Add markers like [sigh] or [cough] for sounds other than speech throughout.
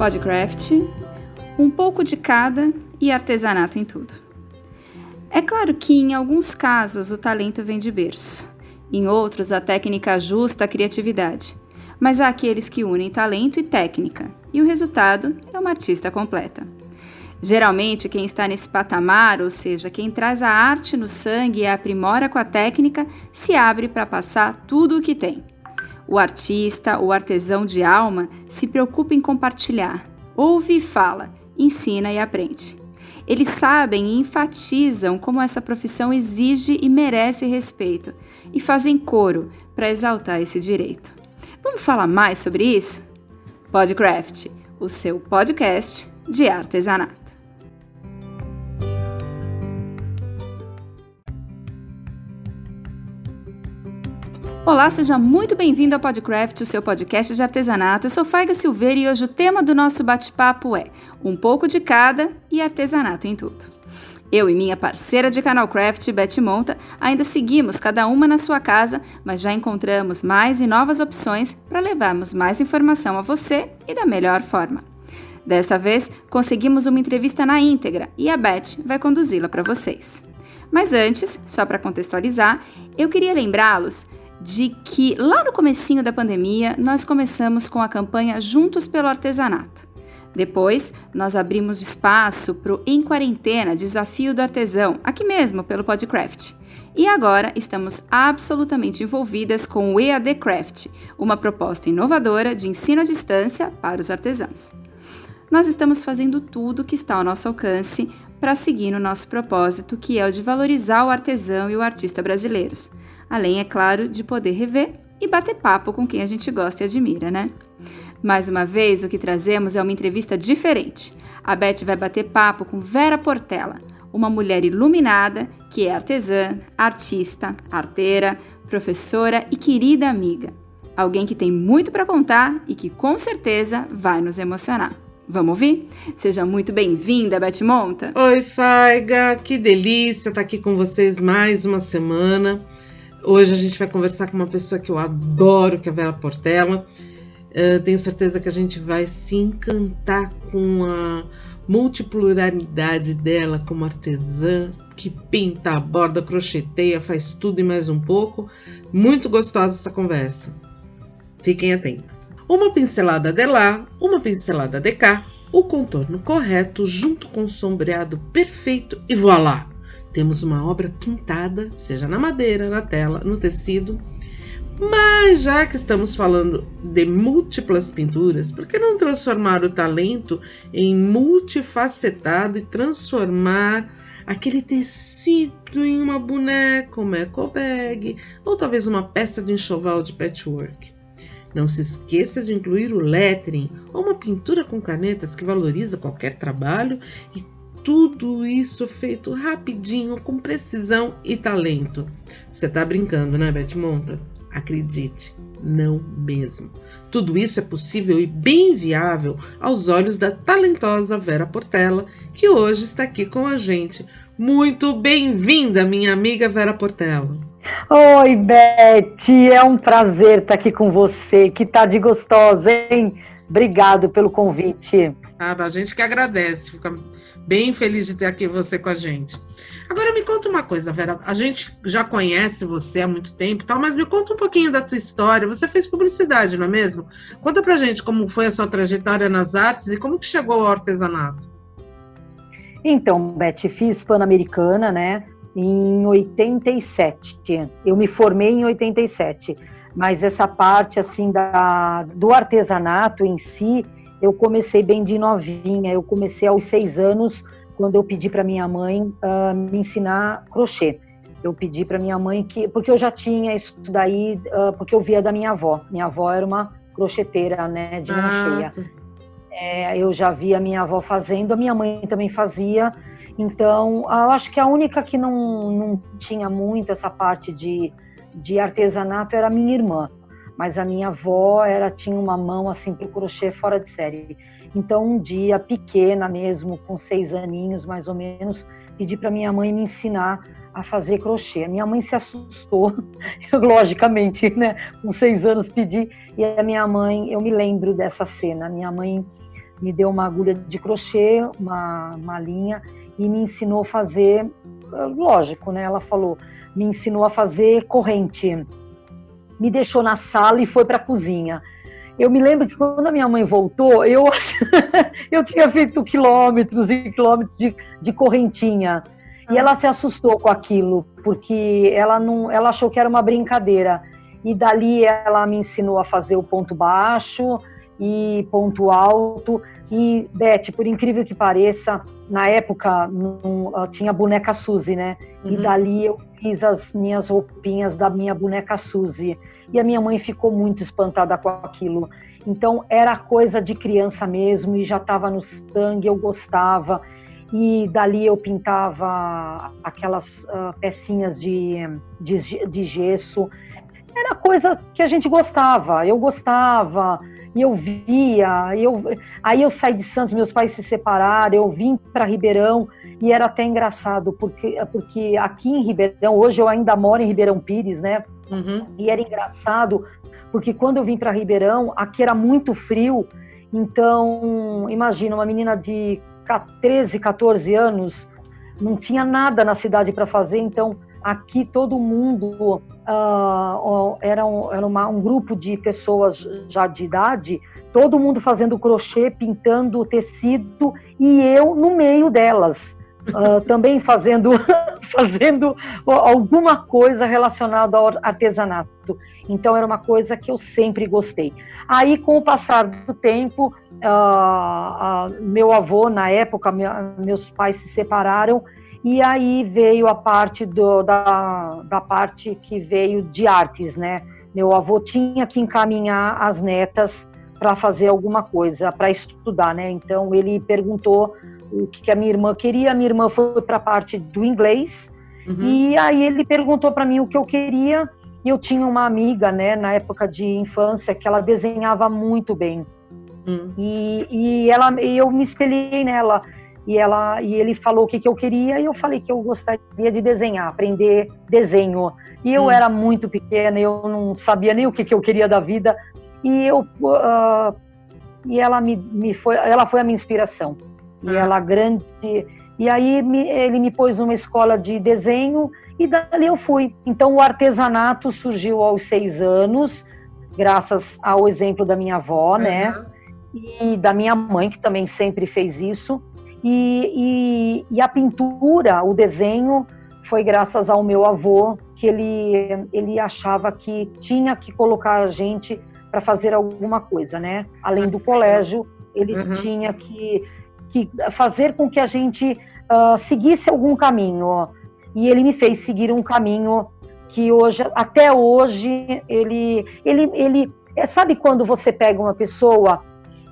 Podcraft, um pouco de cada e artesanato em tudo. É claro que em alguns casos o talento vem de berço, em outros a técnica ajusta a criatividade, mas há aqueles que unem talento e técnica, e o resultado é uma artista completa. Geralmente, quem está nesse patamar, ou seja, quem traz a arte no sangue e a aprimora com a técnica, se abre para passar tudo o que tem. O artista, o artesão de alma, se preocupa em compartilhar. Ouve e fala, ensina e aprende. Eles sabem e enfatizam como essa profissão exige e merece respeito e fazem coro para exaltar esse direito. Vamos falar mais sobre isso? Podcraft, o seu podcast de artesanato. Olá, seja muito bem-vindo ao Podcraft, o seu podcast de artesanato. Eu sou Faiga Silveira e hoje o tema do nosso bate-papo é um pouco de cada e artesanato em tudo. Eu e minha parceira de canal Craft, Betty Monta, ainda seguimos cada uma na sua casa, mas já encontramos mais e novas opções para levarmos mais informação a você e da melhor forma. Dessa vez, conseguimos uma entrevista na íntegra e a Beth vai conduzi-la para vocês. Mas antes, só para contextualizar, eu queria lembrá-los de que lá no comecinho da pandemia nós começamos com a campanha Juntos pelo Artesanato. Depois, nós abrimos espaço para o Em Quarentena Desafio do Artesão, aqui mesmo pelo Podcraft. E agora estamos absolutamente envolvidas com o EAD Craft, uma proposta inovadora de ensino à distância para os artesãos. Nós estamos fazendo tudo que está ao nosso alcance para seguir no nosso propósito, que é o de valorizar o artesão e o artista brasileiros além, é claro, de poder rever e bater papo com quem a gente gosta e admira, né? Mais uma vez, o que trazemos é uma entrevista diferente. A Beth vai bater papo com Vera Portela, uma mulher iluminada que é artesã, artista, arteira, professora e querida amiga. Alguém que tem muito para contar e que com certeza vai nos emocionar. Vamos ouvir? Seja muito bem-vinda, Beth Monta. Oi, Faiga, que delícia estar aqui com vocês mais uma semana. Hoje a gente vai conversar com uma pessoa que eu adoro, que é a Vera Portela. Uh, tenho certeza que a gente vai se encantar com a multipluralidade dela como artesã, que pinta, borda, crocheteia, faz tudo e mais um pouco. Muito gostosa essa conversa. Fiquem atentos. Uma pincelada de lá, uma pincelada de cá, o contorno correto junto com o sombreado perfeito e voilá! Temos uma obra pintada, seja na madeira, na tela, no tecido. Mas já que estamos falando de múltiplas pinturas, por que não transformar o talento em multifacetado e transformar aquele tecido em uma boneca, uma eco bag ou talvez uma peça de enxoval de patchwork? Não se esqueça de incluir o lettering ou uma pintura com canetas que valoriza qualquer trabalho e tudo isso feito rapidinho, com precisão e talento. Você tá brincando, né, Beth Monta? Acredite, não mesmo. Tudo isso é possível e bem viável aos olhos da talentosa Vera Portela, que hoje está aqui com a gente. Muito bem-vinda, minha amiga Vera Portela. Oi, Beth, é um prazer estar aqui com você. Que tá de gostosa, hein? Obrigado pelo convite. Ah, a gente que agradece, fica bem feliz de ter aqui você com a gente. Agora me conta uma coisa, Vera. A gente já conhece você há muito tempo, tal, mas me conta um pouquinho da tua história. Você fez publicidade, não é mesmo? Conta pra gente como foi a sua trajetória nas artes e como que chegou ao artesanato. Então, Beth, fiz Pan-Americana, né? Em 87. Eu me formei em 87. Mas essa parte assim da, do artesanato em si, eu comecei bem de novinha. Eu comecei aos seis anos, quando eu pedi para minha mãe uh, me ensinar crochê. Eu pedi para minha mãe que, porque eu já tinha isso daí, uh, porque eu via da minha avó. Minha avó era uma crocheteira, né, de mão ah. cheia. Tá. É, eu já via a minha avó fazendo, a minha mãe também fazia. Então, eu acho que a única que não, não tinha muito essa parte de, de artesanato era minha irmã mas a minha avó era tinha uma mão assim para o crochê fora de série. Então um dia pequena mesmo, com seis aninhos mais ou menos, pedi para minha mãe me ensinar a fazer crochê. A minha mãe se assustou, [laughs] logicamente, né? Com seis anos pedi e a minha mãe, eu me lembro dessa cena. Minha mãe me deu uma agulha de crochê, uma, uma linha, e me ensinou a fazer, lógico, né? Ela falou, me ensinou a fazer corrente. Me deixou na sala e foi para a cozinha. Eu me lembro que quando a minha mãe voltou, eu, [laughs] eu tinha feito quilômetros e quilômetros de, de correntinha. E ela se assustou com aquilo, porque ela não, ela achou que era uma brincadeira. E dali ela me ensinou a fazer o ponto baixo e ponto alto. E, Beth, por incrível que pareça, na época não, tinha a boneca Suzy, né? Uhum. E dali eu fiz as minhas roupinhas da minha boneca Suzy. E a minha mãe ficou muito espantada com aquilo. Então era coisa de criança mesmo e já estava no sangue, eu gostava e dali eu pintava aquelas uh, pecinhas de, de, de, gesso. Era coisa que a gente gostava, eu gostava, e eu via. Eu, aí eu saí de Santos, meus pais se separaram, eu vim para Ribeirão, e era até engraçado, porque, porque aqui em Ribeirão, hoje eu ainda moro em Ribeirão Pires, né? Uhum. E era engraçado, porque quando eu vim para Ribeirão, aqui era muito frio, então, imagina, uma menina de 13, 14 anos, não tinha nada na cidade para fazer, então aqui todo mundo uh, era, um, era uma, um grupo de pessoas já de idade, todo mundo fazendo crochê, pintando tecido e eu no meio delas. Uh, [laughs] também fazendo, [laughs] fazendo alguma coisa relacionada ao artesanato. Então era uma coisa que eu sempre gostei. Aí, com o passar do tempo, uh, meu avô, na época, minha, meus pais se separaram e aí veio a parte do, da, da parte que veio de artes, né? Meu avô tinha que encaminhar as netas para fazer alguma coisa, para estudar, né? Então ele perguntou o que, que a minha irmã queria. A minha irmã foi para a parte do inglês uhum. e aí ele perguntou para mim o que eu queria e eu tinha uma amiga, né, na época de infância, que ela desenhava muito bem. Hum. E, e ela, eu me espelhei nela. E, ela, e ele falou o que, que eu queria, e eu falei que eu gostaria de desenhar, aprender desenho. E eu hum. era muito pequena, eu não sabia nem o que, que eu queria da vida. E eu uh, e ela me, me foi, ela foi a minha inspiração. E ah. ela grande. E aí me, ele me pôs numa escola de desenho e dali eu fui. Então o artesanato surgiu aos seis anos, graças ao exemplo da minha avó, uhum. né? E da minha mãe, que também sempre fez isso. E, e, e, a pintura, o desenho, foi graças ao meu avô, que ele, ele achava que tinha que colocar a gente para fazer alguma coisa, né? Além do colégio, ele uhum. tinha que, que fazer com que a gente uh, seguisse algum caminho e ele me fez seguir um caminho que hoje, até hoje, ele, ele, ele, é, sabe quando você pega uma pessoa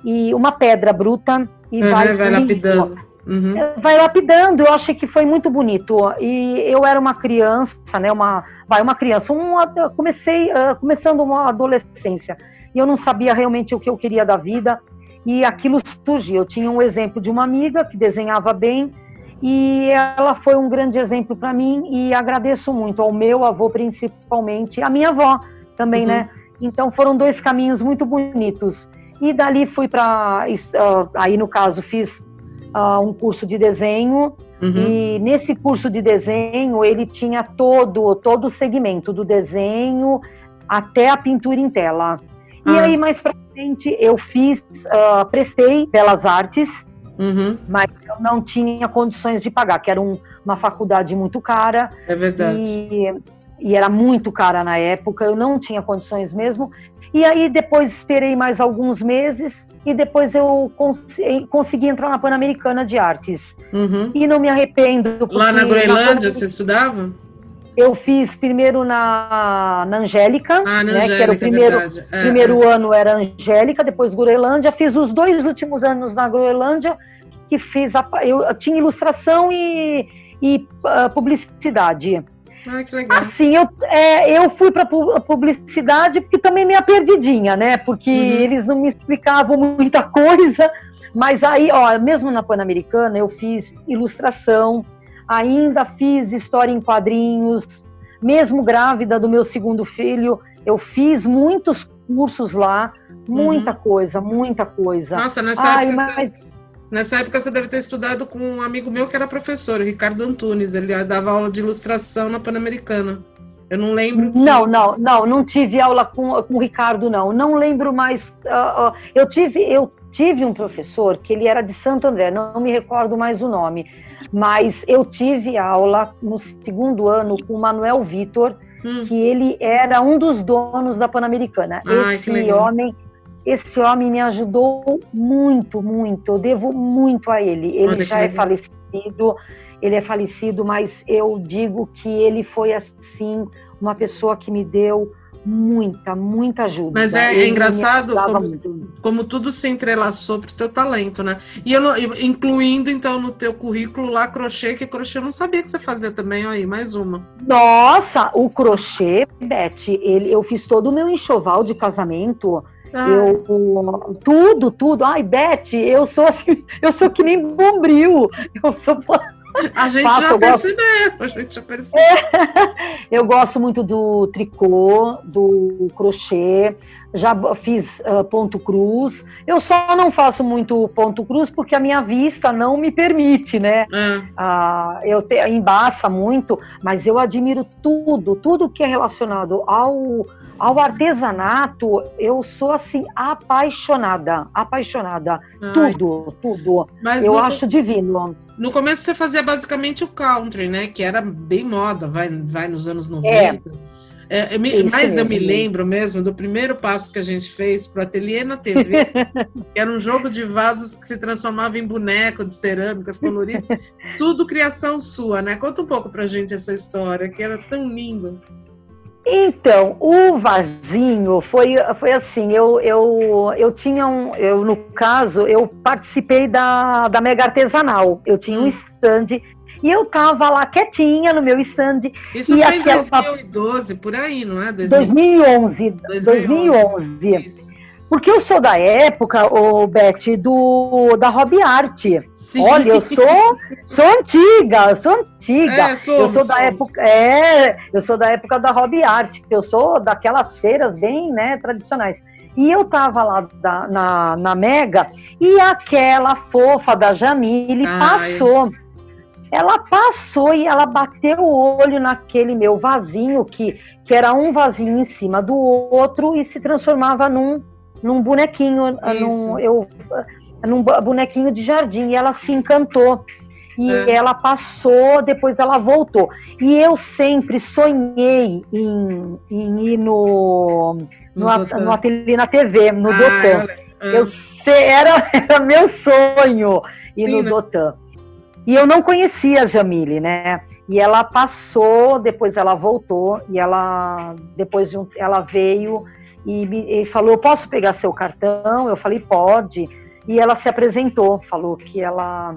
e uma pedra bruta e uhum, vai, vai lapidando. Uhum. É, vai lapidando, eu achei que foi muito bonito. E eu era uma criança, né? Uma, vai, uma criança, uma, comecei uh, começando uma adolescência. E eu não sabia realmente o que eu queria da vida. E aquilo surgiu. Eu tinha um exemplo de uma amiga que desenhava bem, e ela foi um grande exemplo para mim e agradeço muito ao meu avô principalmente, a minha avó também, uhum. né? Então foram dois caminhos muito bonitos. E dali fui para uh, aí no caso fiz uh, um curso de desenho uhum. e nesse curso de desenho ele tinha todo todo o segmento do desenho até a pintura em tela. E ah. aí mais para frente eu fiz uh, prestei belas artes Uhum. Mas eu não tinha condições de pagar, que era um, uma faculdade muito cara. É verdade. E, e era muito cara na época, eu não tinha condições mesmo. E aí depois esperei mais alguns meses e depois eu cons consegui entrar na Pan-Americana de Artes. Uhum. E não me arrependo. Lá na Groenlândia na... você estudava? Eu fiz primeiro na, na Angélica, ah, na né, Angélica, que era o primeiro, é, primeiro é. ano era Angélica, depois Groenlândia. Fiz os dois últimos anos na Groenlândia, que fiz a, eu tinha ilustração e, e uh, publicidade. Ah, que legal. Assim, eu, é, eu fui para publicidade porque também meia perdidinha, né? Porque uhum. eles não me explicavam muita [laughs] coisa. Mas aí, ó, mesmo na Pan-Americana, eu fiz ilustração, ainda fiz história em quadrinhos, mesmo grávida do meu segundo filho, eu fiz muitos cursos lá, Muita uhum. coisa, muita coisa. Nossa, nessa Ai, época. Mas... Você... Nessa época você deve ter estudado com um amigo meu que era professor, Ricardo Antunes. Ele dava aula de ilustração na Pan-Americana. Eu não lembro. Que... Não, não, não, não tive aula com, com o Ricardo, não. Não lembro mais. Uh, uh, eu tive, eu tive um professor que ele era de Santo André, não, não me recordo mais o nome, mas eu tive aula no segundo ano com o Manuel Vitor, hum. que ele era um dos donos da Pan-Americana. Esse homem esse homem me ajudou muito, muito. Eu devo muito a ele. Ele Olha já é falecido, ele é falecido, mas eu digo que ele foi assim uma pessoa que me deu muita, muita ajuda. Mas é, é engraçado como, como, tudo se entrelaçou para o teu talento, né? E eu, incluindo então no teu currículo lá crochê, que crochê eu não sabia que você fazia também, aí mais uma. Nossa, o crochê, Beth, ele, eu fiz todo o meu enxoval de casamento ah. Eu tudo, tudo. Ai, Beth, eu sou assim, [laughs] eu sou que nem bombril. Eu sou [laughs] a gente Faço, já percebeu, a gente já percebeu. É, [laughs] eu gosto muito do tricô, do crochê, já fiz uh, ponto cruz. Eu só não faço muito ponto cruz porque a minha vista não me permite, né? É. Uh, eu te, embaça muito, mas eu admiro tudo, tudo que é relacionado ao ao artesanato, eu sou assim apaixonada, apaixonada. Ai. Tudo, tudo. Mas eu no, acho divino. No começo você fazia basicamente o country, né? Que era bem moda, vai, vai nos anos 90. É. É, eu me, mas eu me lembro mesmo do primeiro passo que a gente fez para o Ateliê na TV, [laughs] que era um jogo de vasos que se transformava em boneco de cerâmicas coloridos, tudo criação sua, né? Conta um pouco para a gente essa história, que era tão lindo. Então, o vasinho foi, foi assim, eu, eu, eu tinha um, eu, no caso, eu participei da, da Mega Artesanal, eu tinha um hum. stand e eu tava lá quietinha no meu stand. Isso e foi em 2012, por aí, não é? 2011. 2011. 2011. Isso. Porque eu sou da época, o Beth, do da Hobby Art. Sim. Olha, eu sou sou antiga, sou antiga. É, somos, eu sou da somos. época, é, eu sou da época da Hobby Art, eu sou daquelas feiras bem, né, tradicionais. E eu tava lá da, na, na Mega e aquela fofa da Jamile Ai. passou. Ela passou e ela bateu o olho naquele meu vasinho que, que era um vasinho em cima do outro e se transformava num num bonequinho, num, eu, num bonequinho de jardim, e ela se encantou. E é. ela passou, depois ela voltou. E eu sempre sonhei em, em ir no, no, no, no ateliê na TV, no ah, Dotan. Eu, eu era, [laughs] era meu sonho ir Sim, no né? Dotan. E eu não conhecia a Jamile, né? E ela passou, depois ela voltou, e ela depois de um, ela veio e, me, e falou: Posso pegar seu cartão? Eu falei: Pode. E ela se apresentou, falou que ela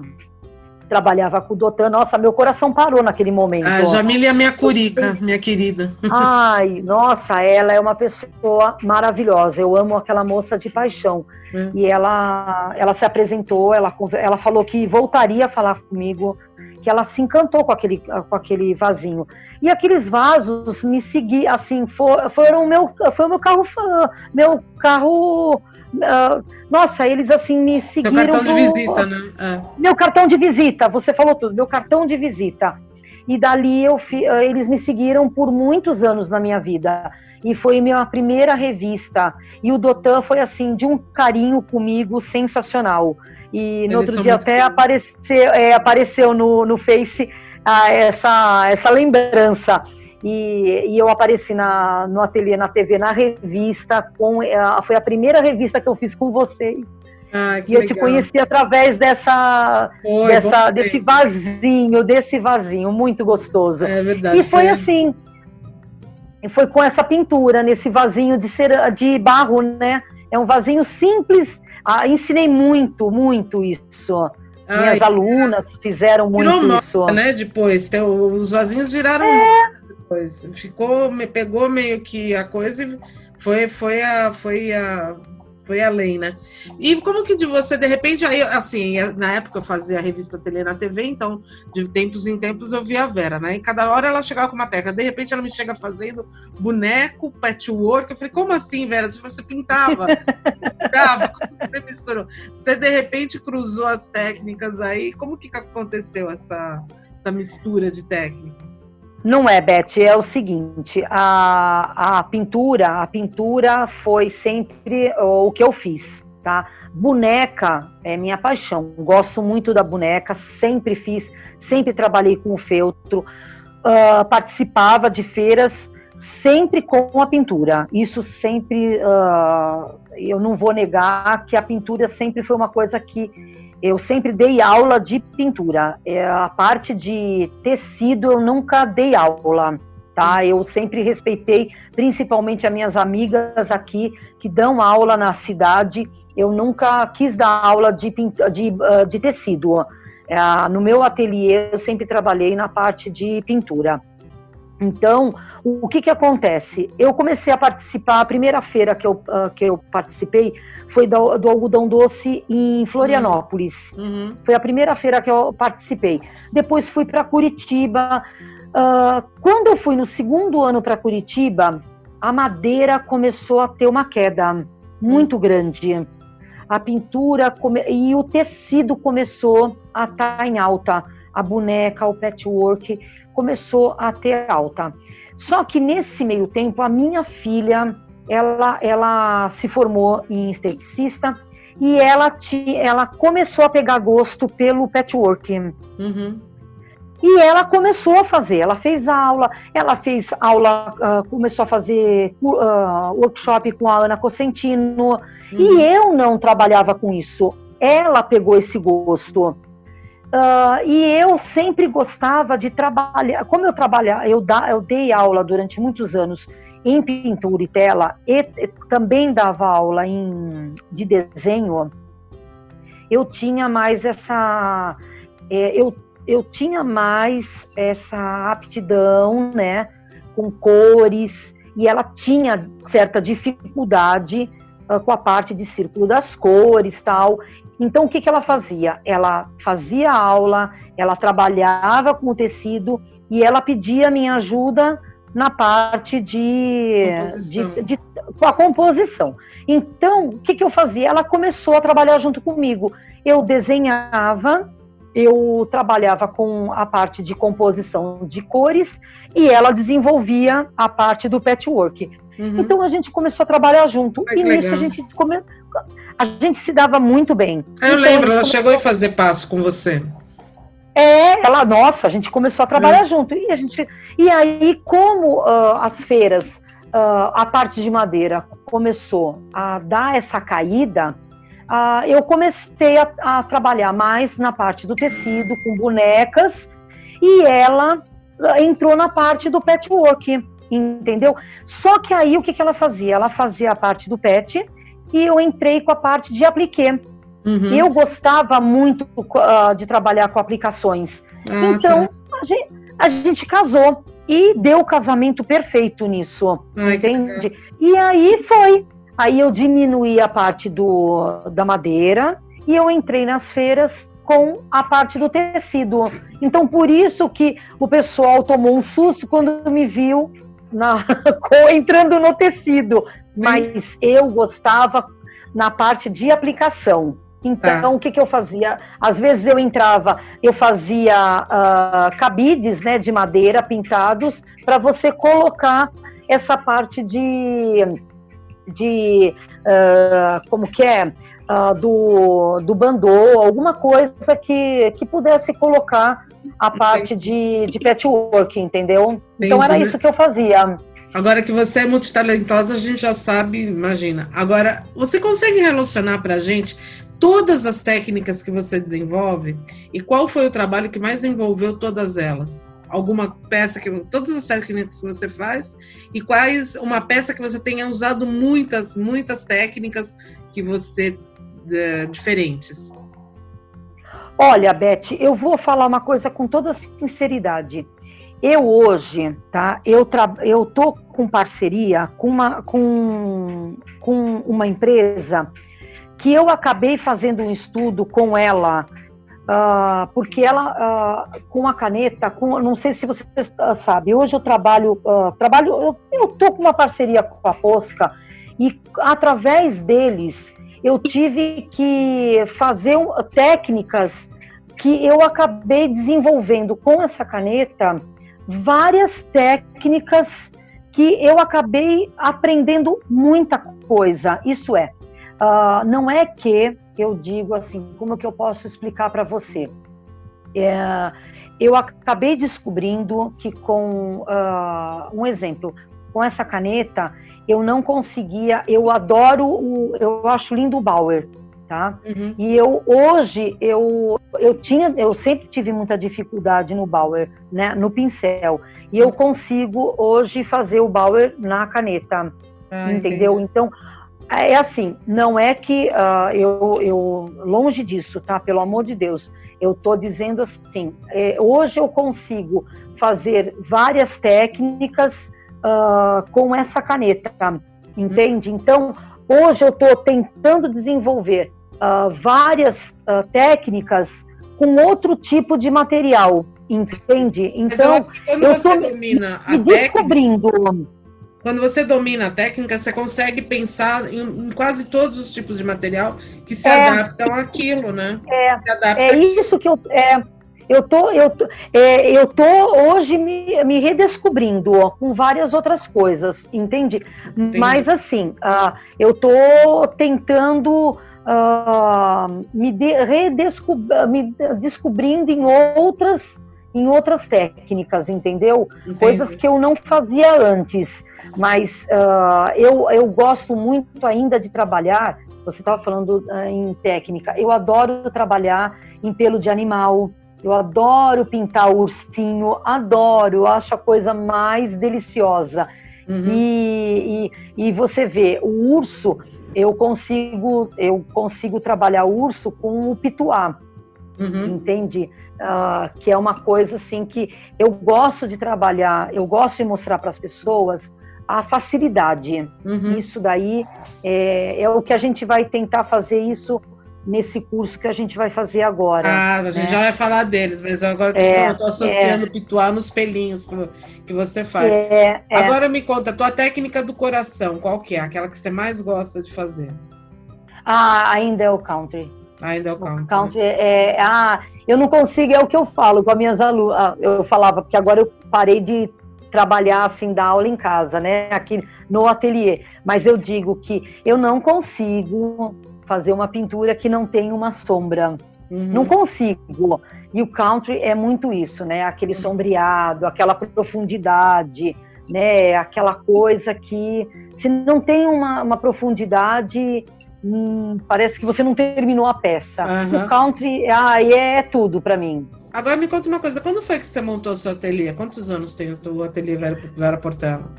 trabalhava com o Dotan. Nossa, meu coração parou naquele momento. A Jamília é minha curica, minha querida. Ai, nossa, ela é uma pessoa maravilhosa. Eu amo aquela moça de paixão. É. E ela, ela se apresentou, ela, ela falou que voltaria a falar comigo, que ela se encantou com aquele, com aquele vasinho. E aqueles vasos me seguiam, assim, for, foram meu, foi meu carro, meu carro. Uh, nossa, eles assim me seguiram. Seu cartão do, de visita, né? É. Meu cartão de visita, você falou tudo, meu cartão de visita. E dali eu, ah, eles me seguiram por muitos anos na minha vida. E foi minha primeira revista. E o Dotan foi assim, de um carinho comigo sensacional. E no eles outro dia até apareceu, é, apareceu no, no Face a essa, essa lembrança. E, e, eu apareci na, no ateliê, na TV, na revista, com, a, foi a primeira revista que eu fiz com você. Ah, e eu legal. te conheci através dessa, dessa desse vasinho, desse vasinho, muito gostoso. É verdade. E foi é. assim, foi com essa pintura, nesse vasinho de, cera, de barro, né? É um vasinho simples, ah, ensinei muito, muito isso. Minhas Ai, alunas fizeram muito virou isso. Moda, né? Depois, os vasinhos viraram é. Ficou, me pegou meio que a coisa e foi, foi a, foi a foi além, né? E como que de você, de repente, aí, assim, na época eu fazia a revista Tele na TV, então, de tempos em tempos eu via a Vera, né? E cada hora ela chegava com uma técnica. De repente ela me chega fazendo boneco, patchwork. Eu falei, como assim, Vera? Você [laughs] pintava, como você misturou? Você, de repente, cruzou as técnicas aí. Como que aconteceu essa, essa mistura de técnicas? Não é, Beth, é o seguinte, a, a pintura, a pintura foi sempre o que eu fiz, tá? Boneca é minha paixão, gosto muito da boneca, sempre fiz, sempre trabalhei com o feltro, uh, participava de feiras sempre com a pintura. Isso sempre, uh, eu não vou negar que a pintura sempre foi uma coisa que eu sempre dei aula de pintura. É, a parte de tecido eu nunca dei aula, tá? Eu sempre respeitei, principalmente as minhas amigas aqui que dão aula na cidade. Eu nunca quis dar aula de, de, ah, de tecido. É, no meu ateliê eu sempre trabalhei na parte de pintura. Então, o que que acontece? Eu comecei a participar, a primeira feira que eu, uh, que eu participei foi do, do algodão doce em Florianópolis. Uhum. uhum. Foi a primeira feira que eu participei. Depois fui para Curitiba. Uh, quando eu fui no segundo ano para Curitiba, a madeira começou a ter uma queda muito grande. A pintura come... e o tecido começou a estar tá em alta. A boneca, o patchwork começou a ter alta. Só que nesse meio tempo, a minha filha ela, ela se formou em esteticista e ela, te, ela começou a pegar gosto pelo patchwork. Uhum. E ela começou a fazer, ela fez aula, ela fez aula, uh, começou a fazer uh, workshop com a Ana Cosentino, uhum. e eu não trabalhava com isso. Ela pegou esse gosto. Uh, e eu sempre gostava de trabalhar, como eu trabalhar, eu, da, eu dei aula durante muitos anos em pintura e tela e, e também dava aula em, de desenho, eu tinha mais essa. É, eu, eu tinha mais essa aptidão, né, com cores, e ela tinha certa dificuldade uh, com a parte de círculo das cores tal. Então, o que, que ela fazia? Ela fazia aula, ela trabalhava com o tecido e ela pedia minha ajuda na parte de, de, de, com a composição. Então, o que, que eu fazia? Ela começou a trabalhar junto comigo. Eu desenhava, eu trabalhava com a parte de composição de cores e ela desenvolvia a parte do patchwork. Uhum. Então a gente começou a trabalhar junto Ai, e nisso legal. a gente come... a gente se dava muito bem. Eu então, lembro, ela chegou a fazer passo com você. É, ela, nossa, a gente começou a trabalhar é. junto. E, a gente, e aí, como uh, as feiras, uh, a parte de madeira começou a dar essa caída, uh, eu comecei a, a, trabalhar mais na parte do tecido, com bonecas, e ela entrou na parte do patchwork, entendeu? Só que aí o que, que ela fazia? Ela fazia a parte do pet e eu entrei com a parte de apliqué. Uhum. Eu gostava muito uh, de trabalhar com aplicações. Ah, então, tá. a, gente, a, gente, casou e deu o casamento perfeito nisso. Ai, entende? E aí foi. Aí eu diminuí a parte do, da madeira e eu entrei nas feiras com a parte do tecido. Então, por isso que o pessoal tomou um susto quando me viu na, [laughs] entrando no tecido. Mas eu gostava na parte de aplicação. Então, tá. o que, que eu fazia? Às vezes eu entrava, eu fazia uh, cabides né, de madeira pintados para você colocar essa parte de, de uh, como que é, uh, do, do bandô, alguma coisa que, que pudesse colocar a parte de, de patchwork, entendeu? Entendi. Então era isso que eu fazia. Agora que você é multitalentosa, a gente já sabe, imagina. Agora, você consegue relacionar para a gente todas as técnicas que você desenvolve e qual foi o trabalho que mais envolveu todas elas? Alguma peça que todas as técnicas que você faz e quais uma peça que você tenha usado muitas muitas técnicas que você é, diferentes? Olha, Beth, eu vou falar uma coisa com toda sinceridade. Eu hoje, tá? Eu, tra eu tô com parceria com uma, com, com uma empresa que eu acabei fazendo um estudo com ela, uh, porque ela, uh, com a caneta, com, não sei se você uh, sabe, hoje eu trabalho, trabalho eu, tô com uma parceria com a Posca e através deles eu tive que fazer um, técnicas que eu acabei desenvolvendo com essa caneta várias técnicas que eu acabei aprendendo muita coisa. Isso é, uh, não é que eu digo assim, como que eu posso explicar para você? É, eu acabei descobrindo que com uh, um exemplo, com essa caneta, eu não conseguia. Eu adoro o, eu acho lindo o Bauer, tá? Uhum. E eu hoje eu eu tinha, eu sempre tive muita dificuldade no Bauer, né? No pincel. E eu consigo hoje fazer o Bauer na caneta, ah, entendeu? Entendi. Então é assim, não é que uh, eu, eu longe disso, tá? Pelo amor de Deus, eu tô dizendo assim, é, hoje eu consigo fazer várias técnicas uh, com essa caneta, entende? Então hoje eu estou tentando desenvolver uh, várias técnicas com outro tipo de material, entende? Então eu estou me, me descobrindo. Quando você domina a técnica, você consegue pensar em, em quase todos os tipos de material que se é, adaptam àquilo, né? É, é isso que eu. É, eu tô, eu tô, é, eu tô hoje me, me redescobrindo ó, com várias outras coisas, entende? Entendi. Mas assim, uh, eu tô tentando uh, me, de, me descobrindo em outras em outras técnicas, entendeu? Entendi. Coisas que eu não fazia antes. Mas uh, eu, eu gosto muito ainda de trabalhar. Você estava falando em técnica. Eu adoro trabalhar em pelo de animal. Eu adoro pintar o ursinho. Adoro. Eu acho a coisa mais deliciosa. Uhum. E, e, e você vê, o urso, eu consigo, eu consigo trabalhar o urso com o pituá. Uhum. Entende? Uh, que é uma coisa assim que eu gosto de trabalhar, eu gosto de mostrar para as pessoas a facilidade. Uhum. Isso daí é, é, o que a gente vai tentar fazer isso nesse curso que a gente vai fazer agora. Ah, a gente né? já vai falar deles, mas agora é, eu estou associando é, pituar nos pelinhos que, que você faz. É, é, agora me conta, a tua técnica do coração, qual que é? Aquela que você mais gosta de fazer? Ah, ainda é o country. Ainda é o country. O country né? é, ah, eu não consigo, é o que eu falo com as minhas alunas. Ah, eu falava, porque agora eu parei de trabalhar assim, dar aula em casa, né? Aqui no ateliê. Mas eu digo que eu não consigo fazer uma pintura que não tem uma sombra. Uhum. Não consigo. E o country é muito isso, né? Aquele sombreado, aquela profundidade, né? Aquela coisa que se não tem uma, uma profundidade, hum, parece que você não terminou a peça. Uhum. O country, ah, é tudo para mim. Agora me conta uma coisa, quando foi que você montou o seu ateliê? Quantos anos tem o teu ateliê Vera, Vera Portela?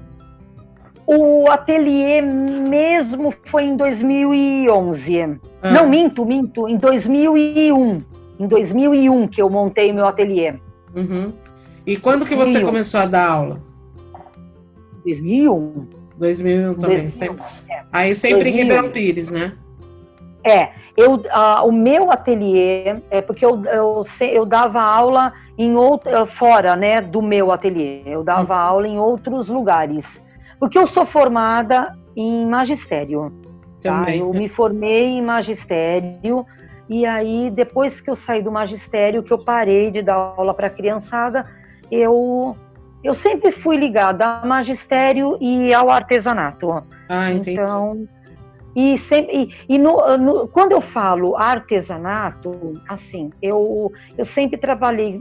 O ateliê mesmo foi em 2011. Ah. Não, minto, minto, em 2001. Em 2001 que eu montei meu ateliê. Uhum. E quando que você 2001. começou a dar aula? 2001. 2001 também. 2001. Sempre. É. Aí sempre 2001. em Ribeirão Pires, né? É, eu, uh, o meu ateliê, é porque eu, eu, eu dava aula em outro, eh, fora né, do meu ateliê, eu dava uhum. aula em outros lugares. Porque eu sou formada em magistério. Tá? Eu me formei em magistério, e aí, depois que eu saí do magistério, que eu parei de dar aula para criançada, eu, eu sempre fui ligada ao magistério e ao artesanato. Ah, entendi. Então, e, sempre, e, e no, no, quando eu falo artesanato, assim, eu, eu sempre trabalhei.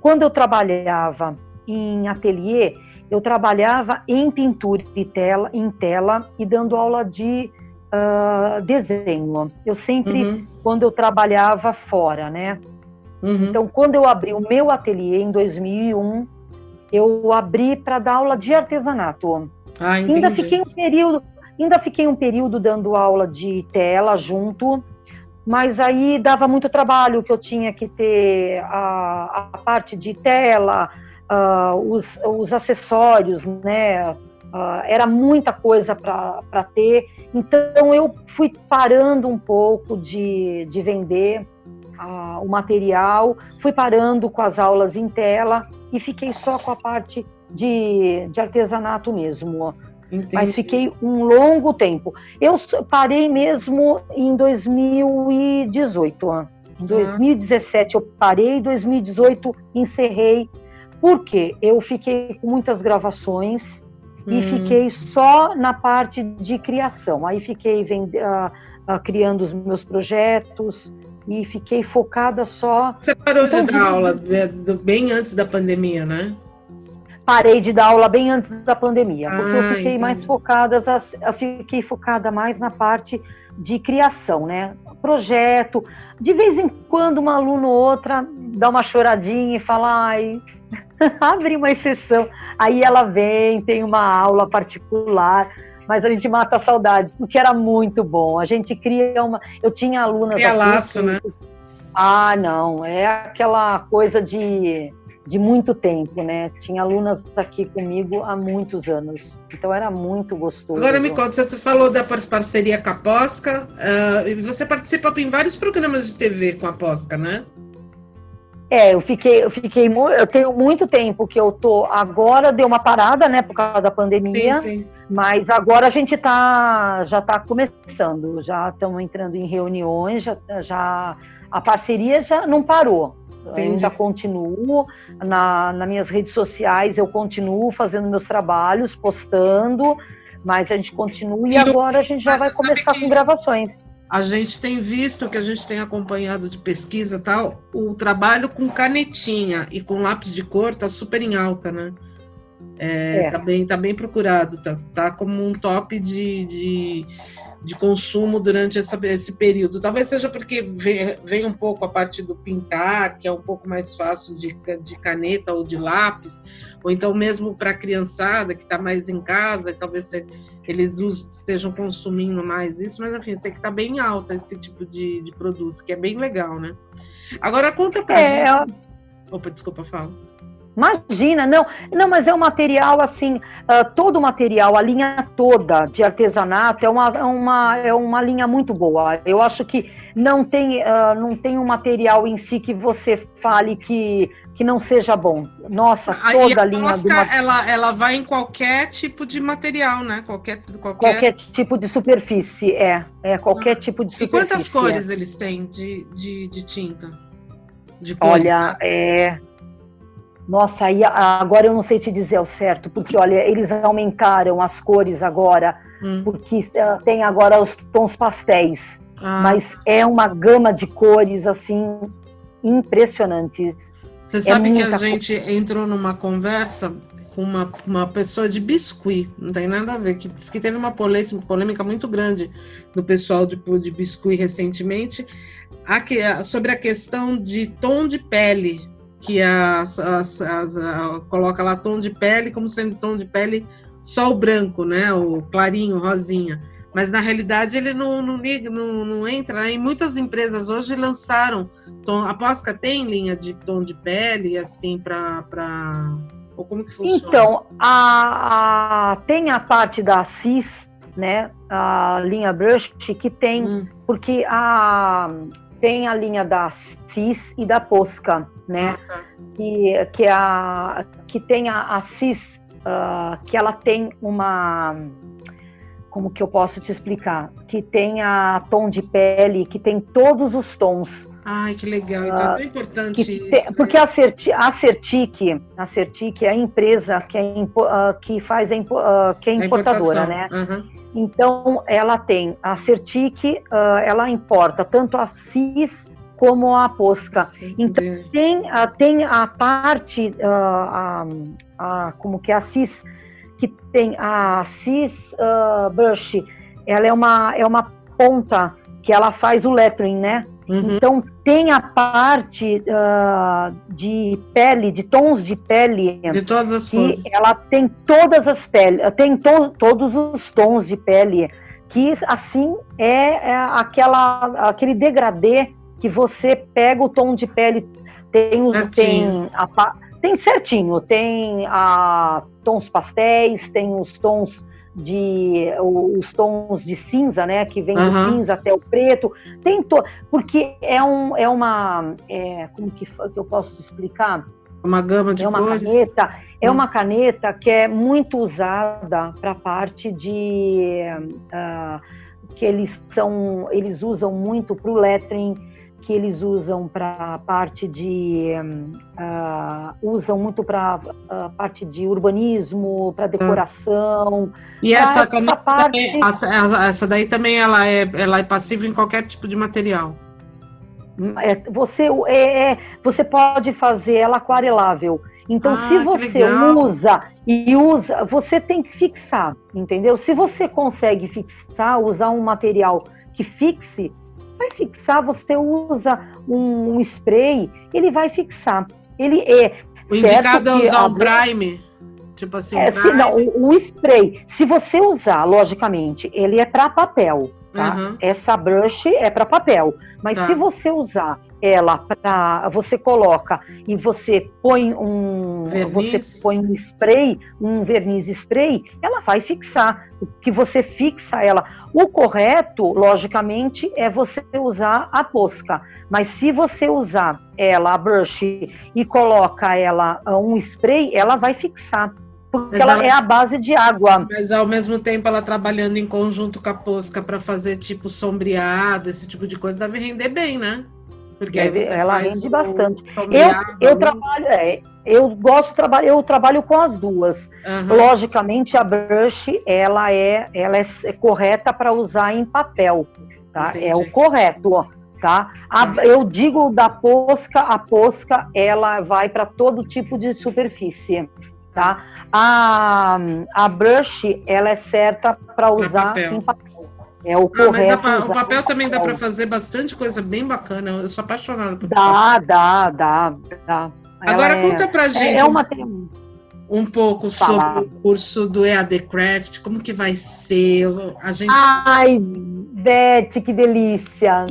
Quando eu trabalhava em ateliê, eu trabalhava em pintura e tela, em tela e dando aula de uh, desenho. Eu sempre, uhum. quando eu trabalhava fora, né? Uhum. Então, quando eu abri o meu ateliê em 2001, eu abri para dar aula de artesanato. Ah, Ainda fiquei um período, Ainda fiquei um período dando aula de tela junto, mas aí dava muito trabalho que eu tinha que ter a, a parte de tela, uh, os, os acessórios, né? Uh, era muita coisa para ter, então eu fui parando um pouco de, de vender uh, o material, fui parando com as aulas em tela e fiquei só com a parte de, de artesanato mesmo. Entendi. Mas fiquei um longo tempo. Eu parei mesmo em 2018. Em 2017 eu parei, em 2018 encerrei, porque eu fiquei com muitas gravações e hum. fiquei só na parte de criação. Aí fiquei vend... uh, uh, criando os meus projetos e fiquei focada só. Você parou então, de dar aula bem antes da pandemia, né? Parei de dar aula bem antes da pandemia, ah, porque eu fiquei entendi. mais focada, eu fiquei focada mais na parte de criação, né? Projeto. De vez em quando, uma aluna ou outra dá uma choradinha e fala, ai, [laughs] abre uma exceção. Aí ela vem, tem uma aula particular, mas a gente mata saudades, porque era muito bom. A gente cria uma. Eu tinha alunas. Cria laço, que... né? Ah, não, é aquela coisa de, de muito tempo, né? Tinha alunas aqui comigo há muitos anos, então era muito gostoso. Agora me conta, você falou da parceria com a Posca, uh, você participa em vários programas de TV com a Posca, né? É, eu fiquei, eu fiquei, eu tenho muito tempo que eu tô. Agora deu uma parada, né, por causa da pandemia. Sim, sim. Mas agora a gente tá, já está começando, já estamos entrando em reuniões, já, já a parceria já não parou. Entendi. Ainda continuo na, nas minhas redes sociais, eu continuo fazendo meus trabalhos, postando, mas a gente continua e agora a gente já vai começar com gravações a gente tem visto que a gente tem acompanhado de pesquisa tal, o trabalho com canetinha e com lápis de cor tá super em alta, né? É, é. Tá, bem, tá bem procurado, tá, tá como um top de, de, de consumo durante essa, esse período. Talvez seja porque vem, vem um pouco a parte do pintar, que é um pouco mais fácil de, de caneta ou de lápis, ou então mesmo para a criançada que está mais em casa, talvez eles estejam consumindo mais isso, mas enfim, sei que está bem alta esse tipo de, de produto, que é bem legal, né? Agora conta para é, gente. Opa, desculpa, fala. Imagina, não, não, mas é um material assim, uh, todo o material, a linha toda de artesanato é uma, é uma, é uma linha muito boa. Eu acho que não tem, uh, não tem um material em si que você fale que que não seja bom. Nossa, toda a, a linha mosca, do ela, ela vai em qualquer tipo de material, né? Qualquer, qualquer... qualquer tipo de superfície, é. É qualquer ah. tipo de superfície. E quantas cores é. eles têm de, de, de tinta? De cores, olha, né? é. Nossa, aí agora eu não sei te dizer ao certo, porque olha, eles aumentaram as cores agora, hum. porque uh, tem agora os tons pastéis. Ah. Mas é uma gama de cores assim impressionantes. Você é sabe que a gente entrou numa conversa com uma, uma pessoa de biscuit, não tem nada a ver, que que teve uma polêmica, muito grande do pessoal de, de biscuit recentemente, a, sobre a questão de tom de pele, que as, as, as, a, coloca lá tom de pele como sendo tom de pele só o branco, né? O clarinho, rosinha mas na realidade ele não, não, não, não entra. Né? E muitas empresas hoje lançaram. Tom, a Posca tem linha de tom de pele, assim, para. Pra... Ou como que funciona? Então, a, a, tem a parte da CIS, né? A linha Brush, que tem. Hum. Porque a, tem a linha da CIS e da Posca, né? Ah, tá. que, que, a, que tem a, a CIS, uh, que ela tem uma como que eu posso te explicar? Que tem a tom de pele, que tem todos os tons. Ai, que legal. Então é tão importante isso. Né? Porque a, Certi, a Certic, a Certic é a empresa que, é, que faz a, que é importadora, né? Uhum. Então, ela tem a Certic, ela importa tanto a CIS como a Posca. Sim, então, tem, tem a parte, a, a, como que é a CIS que tem a Cis uh, Brush, ela é uma, é uma ponta que ela faz o lettering, né? Uhum. Então tem a parte uh, de pele, de tons de pele. De todas as que cores. Ela tem todas as peles, tem to todos os tons de pele, que assim é, é aquela, aquele degradê que você pega o tom de pele, tem, tem a, tem certinho, tem a, tons pastéis, tem os tons de os tons de cinza, né, que vem uhum. do cinza até o preto, tem to... porque é um é uma é, como que, que eu posso explicar? Uma gama de é uma cores. caneta, é hum. uma caneta que é muito usada para a parte de uh, que eles são, eles usam muito para o lettering, que eles usam para a parte de uh, usam muito para a uh, parte de urbanismo, para decoração. E essa caneta parte... também, essa, essa daí também ela é, ela é passível em qualquer tipo de material. É, você, é, é, você pode fazer ela aquarelável. Então, ah, se você usa e usa, você tem que fixar, entendeu? Se você consegue fixar, usar um material que fixe, vai fixar, você usa um, um spray, ele vai fixar. Ele é. O indicado é usar um prime. Tipo assim, é, se, não, o, o, spray, se você usar, logicamente, ele é para papel. Tá? Uhum. Essa brush é para papel. Mas tá. se você usar ela para você coloca e você põe um verniz. você põe um spray, um verniz spray, ela vai fixar. O que você fixa ela. O correto, logicamente, é você usar a posca. Mas se você usar ela a brush e coloca ela um spray, ela vai fixar porque ela, ela, é a base de água. Mas ao mesmo tempo ela trabalhando em conjunto com a posca para fazer tipo sombreado, esse tipo de coisa, deve render bem, né? Porque ela rende bastante. Eu, eu trabalho, é, eu gosto de trabalhar, eu trabalho com as duas. Uhum. Logicamente a brush ela é, ela é, é correta para usar em papel, tá? Entendi. É o correto, tá? A, tá. eu digo da posca, a posca ela vai para todo tipo de superfície tá? A, a brush, ela é certa para usar papel. em papel. É o ah. Mas o papel também dá para fazer bastante coisa bem bacana. Eu sou apaixonada por Dá, papel. dá, dá, dá. Agora ela conta pra é, gente. É uma um pouco sobre o curso do EAD Craft, como que vai ser? A gente... Ai, Beth, que delícia!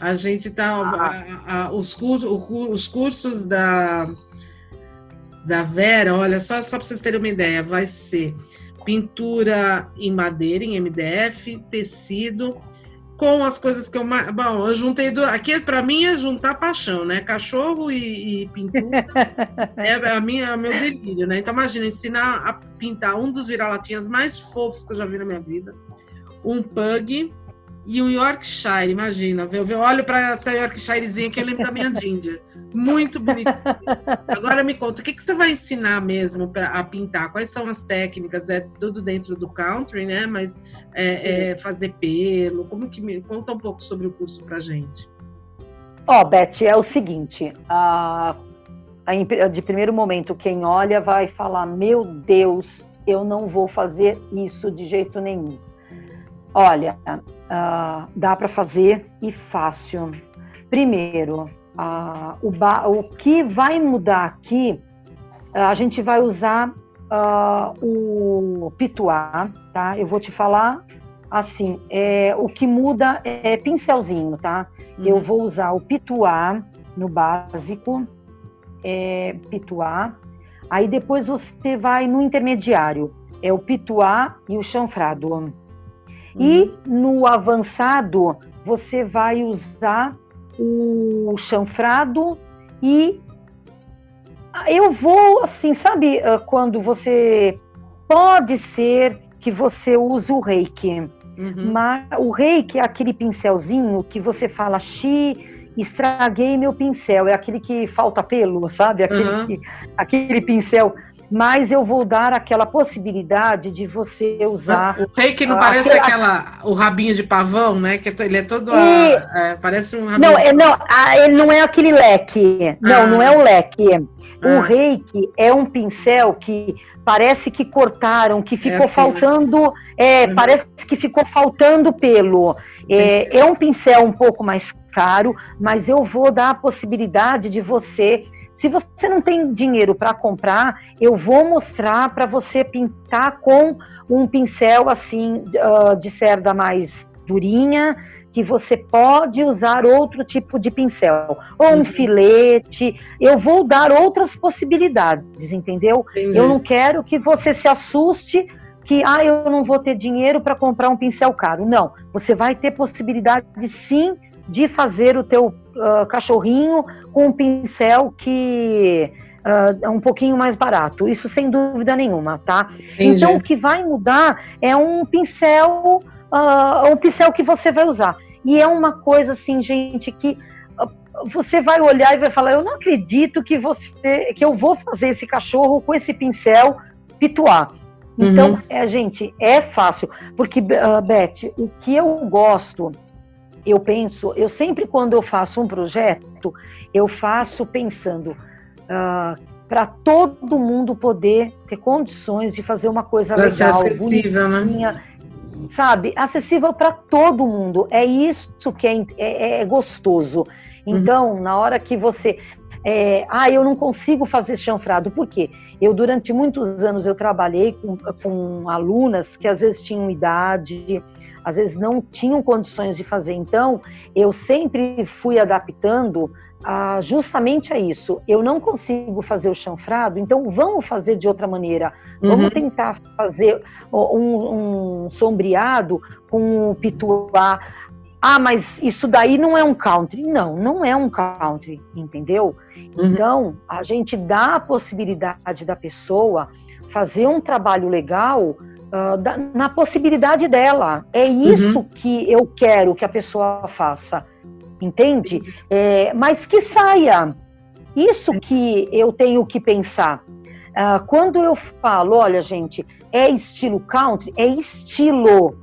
A gente tá. Ah. A, a, os, cursos, os cursos da da Vera, olha, só, só para vocês terem uma ideia, vai ser pintura em madeira, em MDF, tecido, com as coisas que eu. Bom, eu juntei. Do, aqui, para mim, é juntar paixão, né? Cachorro e, e pintura é a minha, é meu delírio, né? Então, imagina, ensinar a pintar um dos vira-latinhas mais fofos que eu já vi na minha vida, um pug e um Yorkshire, imagina. Eu, eu olho para essa Yorkshirezinha que eu lembro da minha Ginger. Muito bonito. Agora me conta, o que, que você vai ensinar mesmo pra, a pintar? Quais são as técnicas? É tudo dentro do country, né? Mas é, é fazer pelo. Como que me conta um pouco sobre o curso para gente? Ó, oh, Beth, é o seguinte. a, de primeiro momento, quem olha vai falar: Meu Deus, eu não vou fazer isso de jeito nenhum. Olha, uh, dá para fazer e fácil. Primeiro, o, o, que vai mudar aqui, a gente vai usar o pituá, tá? Eu vou te falar assim, é, o que muda é pincelzinho, tá? Uhum. Eu vou usar o pituá no básico, é, pituá. Aí depois você vai no intermediário, é o pituá e o chanfrado. E no avançado, você vai usar o chanfrado e eu vou assim, sabe ah, quando você pode ser que você use o reiki, uhum. mas o reiki é aquele pincelzinho que você fala xi, estraguei meu pincel, é aquele que falta pelo, sabe? Aquele, uhum. que, aquele pincel mas eu vou dar aquela possibilidade de você usar. O reiki não parece aquela, aquela, o rabinho de pavão, né? Que é ele é todo. E... é, parece um rabinho. Não, é, não, ele não é aquele leque. Não, ah. não é o leque. Ah. O reiki é um pincel que parece que cortaram, que ficou é assim, né? faltando. Né? É, uhum. Parece que ficou faltando pelo. É, é um pincel um pouco mais caro, mas eu vou dar a possibilidade de você se você não tem dinheiro para comprar, eu vou mostrar para você pintar com um pincel assim uh, de cerda mais durinha, que você pode usar outro tipo de pincel, ou um uhum. filete. Eu vou dar outras possibilidades, entendeu? Entendi. Eu não quero que você se assuste que ah, eu não vou ter dinheiro para comprar um pincel caro. Não, você vai ter possibilidade sim de fazer o teu uh, cachorrinho com um pincel que uh, é um pouquinho mais barato. Isso sem dúvida nenhuma, tá? Entendi. Então o que vai mudar é um pincel, uh, um pincel que você vai usar. E é uma coisa assim, gente, que você vai olhar e vai falar: eu não acredito que você, que eu vou fazer esse cachorro com esse pincel pituar. Então, uhum. é, gente, é fácil, porque, uh, Beth, o que eu gosto eu penso, eu sempre quando eu faço um projeto, eu faço pensando uh, ah, para todo mundo poder ter condições de fazer uma coisa pra legal, acessível, né? sabe, acessível para todo mundo. É isso que é, é, é gostoso. Uhum. Então, uhum. na hora que você é, ah, eu não consigo fazer chanfrado. Por quê? Eu, durante muitos anos, eu trabalhei com, com alunas que às vezes tinham idade, às vezes não tinham condições de fazer. Então, eu sempre fui adaptando ah, justamente a isso. Eu não consigo fazer o chanfrado, então vamos fazer de outra maneira. Uhum. Vamos tentar fazer um, um sombreado com o pituá. Ah, mas isso daí não é um country. Não, não é um country, entendeu? Uhum. Então, a gente dá a possibilidade da pessoa fazer um trabalho legal uh, da, na possibilidade dela. É isso uhum. que eu quero que a pessoa faça, entende? É, mas que saia. Isso que eu tenho que pensar. Uh, quando eu falo, olha, gente, é estilo country, é estilo.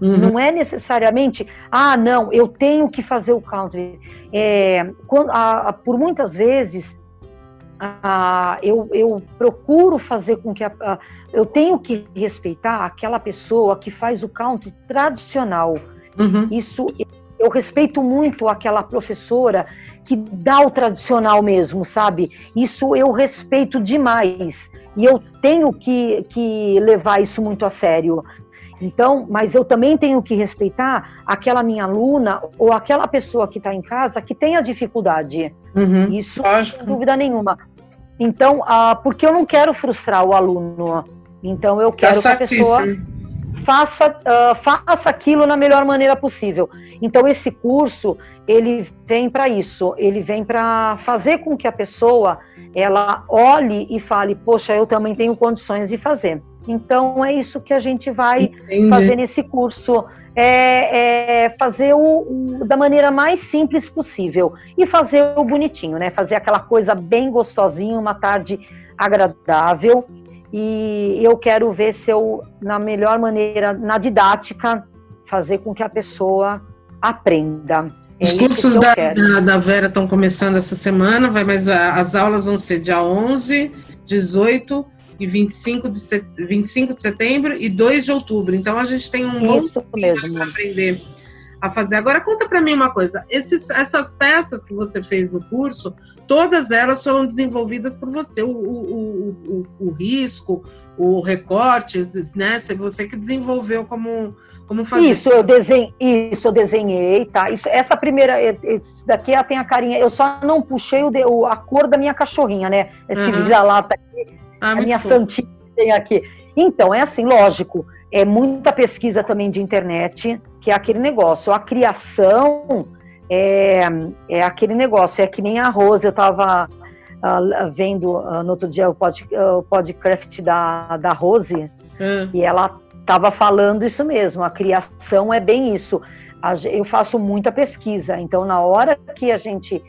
Uhum. Não é necessariamente, ah, não, eu tenho que fazer o country. É, quando, a, a, por muitas vezes ah, eu, eu, procuro fazer com que a, a, eu tenho que respeitar aquela pessoa que faz o country tradicional. Uhum. Isso eu respeito muito aquela professora que dá o tradicional mesmo, sabe? Isso eu respeito demais e eu tenho que, que levar isso muito a sério. Então, mas eu também tenho que respeitar aquela minha aluna ou aquela pessoa que está em casa que tem a dificuldade. Uhum, Isso, lógico. sem dúvida nenhuma. Então, ah, porque eu não quero frustrar o aluno. Então, eu quero tá que a pessoa faça, uh, faça aquilo na melhor maneira possível. Então, esse curso, ele vem para isso. Ele vem para fazer com que a pessoa, ela olhe e fale, poxa, eu também tenho condições de fazer. Então é isso que a gente vai Entendi. fazer nesse curso. É, é fazer o, o, da maneira mais simples possível e fazer o bonitinho, né? Fazer aquela coisa bem gostosinha, uma tarde agradável. E eu quero ver se eu, na melhor maneira, na didática, fazer com que a pessoa aprenda. É Os cursos da, da, Vera estão começando essa semana, vai, mas as aulas vão ser dia 11, 18 e 25 de, set... 25 de setembro e 2 de outubro. Então a gente tem um mesmo para aprender a fazer. Agora conta para mim uma coisa, esses, essas peças que você fez no curso, todas elas foram desenvolvidas por você, o, o, o, o risco, o recorte, né? Você que desenvolveu como como fazer. Isso eu desenhei, isso eu desenhei, tá? Isso, essa primeira, esse daqui ela tem a carinha. Eu só não puxei o, a cor da minha cachorrinha, né? Esse uhum. vira-lata aqui ah, a minha santinha tem aqui. Então, é assim, lógico, é muita pesquisa também de internet, que é aquele negócio. A criação é, é aquele negócio, é que nem a Rose, eu estava uh, vendo uh, no outro dia o, pod, uh, o podcast da, da Rose, hum. e ela estava falando isso mesmo, a criação é bem isso. Eu faço muita pesquisa, então na hora que a gente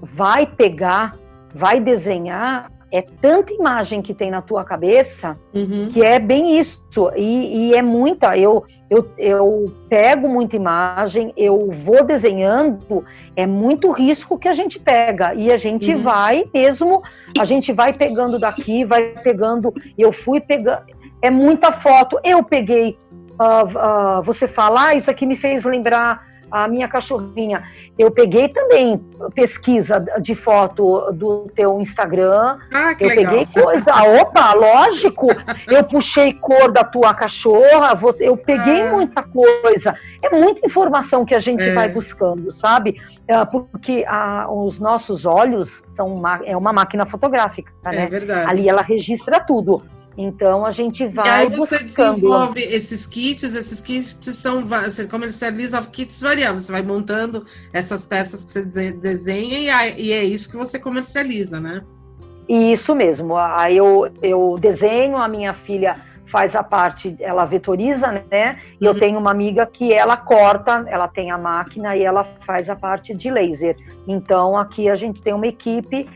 vai pegar, vai desenhar, é tanta imagem que tem na tua cabeça uhum. que é bem isso. E, e, é muita. Eu, eu, eu pego muita imagem, eu vou desenhando, é muito risco que a gente pega. E a gente uhum. vai mesmo, a gente vai pegando daqui, vai pegando. Eu fui pegando. É muita foto. Eu peguei. Uh, uh, você falar, ah, isso aqui me fez lembrar a minha cachorrinha. Eu peguei também pesquisa de foto do teu Instagram. Ah, que eu legal. peguei coisa. Opa, lógico. Eu puxei cor da tua cachorra. você- Eu peguei Ah. muita coisa. É muita informação que a gente É. vai buscando, sabe? É, Porque ah, os nossos olhos são uma, é uma máquina fotográfica, É né? verdade. Ali ela registra tudo. Então a gente E vai aí você buscando. desenvolve esses kits, esses kits são, você comercializa kits variáveis, você vai montando essas peças que você dese- desenha e, e é isso que você comercializa, né? Isso mesmo. Aí eu, eu desenho, a minha filha faz a parte, ela vetoriza, né? E eu Uhum. tenho uma amiga que ela corta, ela tem a máquina e ela faz a parte de laser. Então aqui a gente tem uma equipe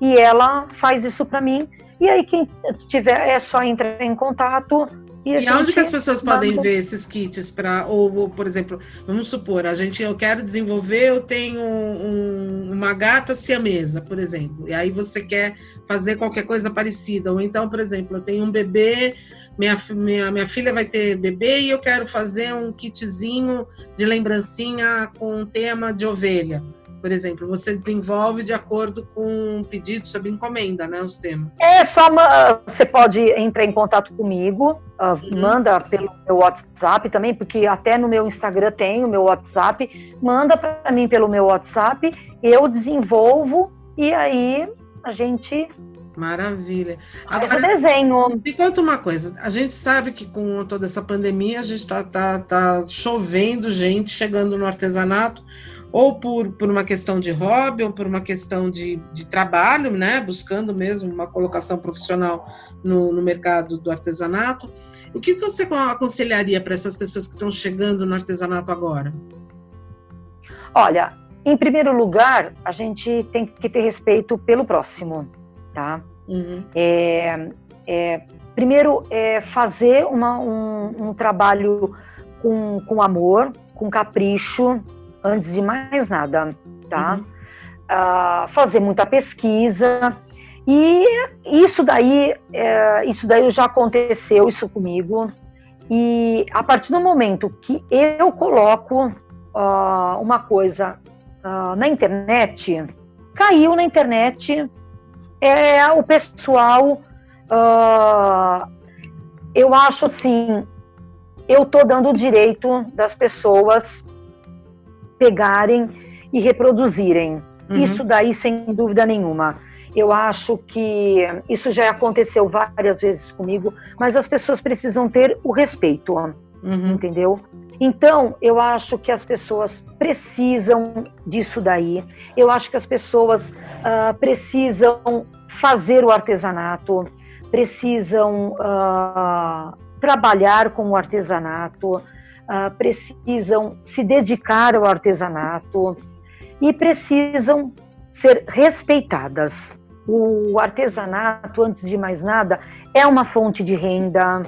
e ela faz isso para mim. E aí quem tiver é só entrar em contato e E gente que as pessoas podem manda- ver esses kits para ou, ou, por exemplo, vamos supor, a gente eu quero desenvolver, eu tenho um- uma gata siamesa, por exemplo, e aí você quer fazer qualquer coisa parecida, ou então, por exemplo, eu tenho um bebê, minha, minha, minha filha vai ter bebê e eu quero fazer um kitzinho de lembrancinha com tema de ovelha. Por exemplo, você desenvolve de acordo com um pedido sobre encomenda, né? Os temas. É só você pode entrar em contato comigo, ah, Uhum. manda pelo meu WhatsApp também, porque até no meu Instagram tem o meu WhatsApp, manda para mim pelo meu WhatsApp, eu desenvolvo e aí a gente Maravilha. Agora, desenho. Me conta uma coisa, a gente sabe que com toda essa pandemia a gente está tá, tá chovendo gente chegando no artesanato, ou por, por uma questão de hobby, ou por uma questão de, de trabalho, né? Buscando mesmo uma colocação profissional no, no mercado do artesanato. O que você aconselharia para essas pessoas que estão chegando no artesanato agora? Olha, em primeiro lugar, a gente tem que ter respeito pelo próximo, tá? Uhum, É, é, primeiro, é fazer uma- um, um trabalho com, com amor, com capricho, antes de mais nada, tá? uhum. Ah, fazer muita pesquisa e isso daí, é, isso daí já aconteceu isso comigo e a partir do momento que eu coloco ah, uma coisa ah, na internet, caiu na internet, é o pessoal, eu acho assim, eu tô dando o direito das pessoas pegarem e reproduzirem. Uhum. Isso daí, sem dúvida nenhuma. Eu acho que isso já aconteceu várias vezes comigo, mas as pessoas precisam ter o respeito, Uhum. entendeu? Então, eu acho que as pessoas precisam disso daí. Eu acho que as pessoas ah, precisam fazer o artesanato, precisam ah, trabalhar com o artesanato, ah, precisam se dedicar ao artesanato e precisam ser respeitadas. O artesanato, antes de mais nada, é uma fonte de renda,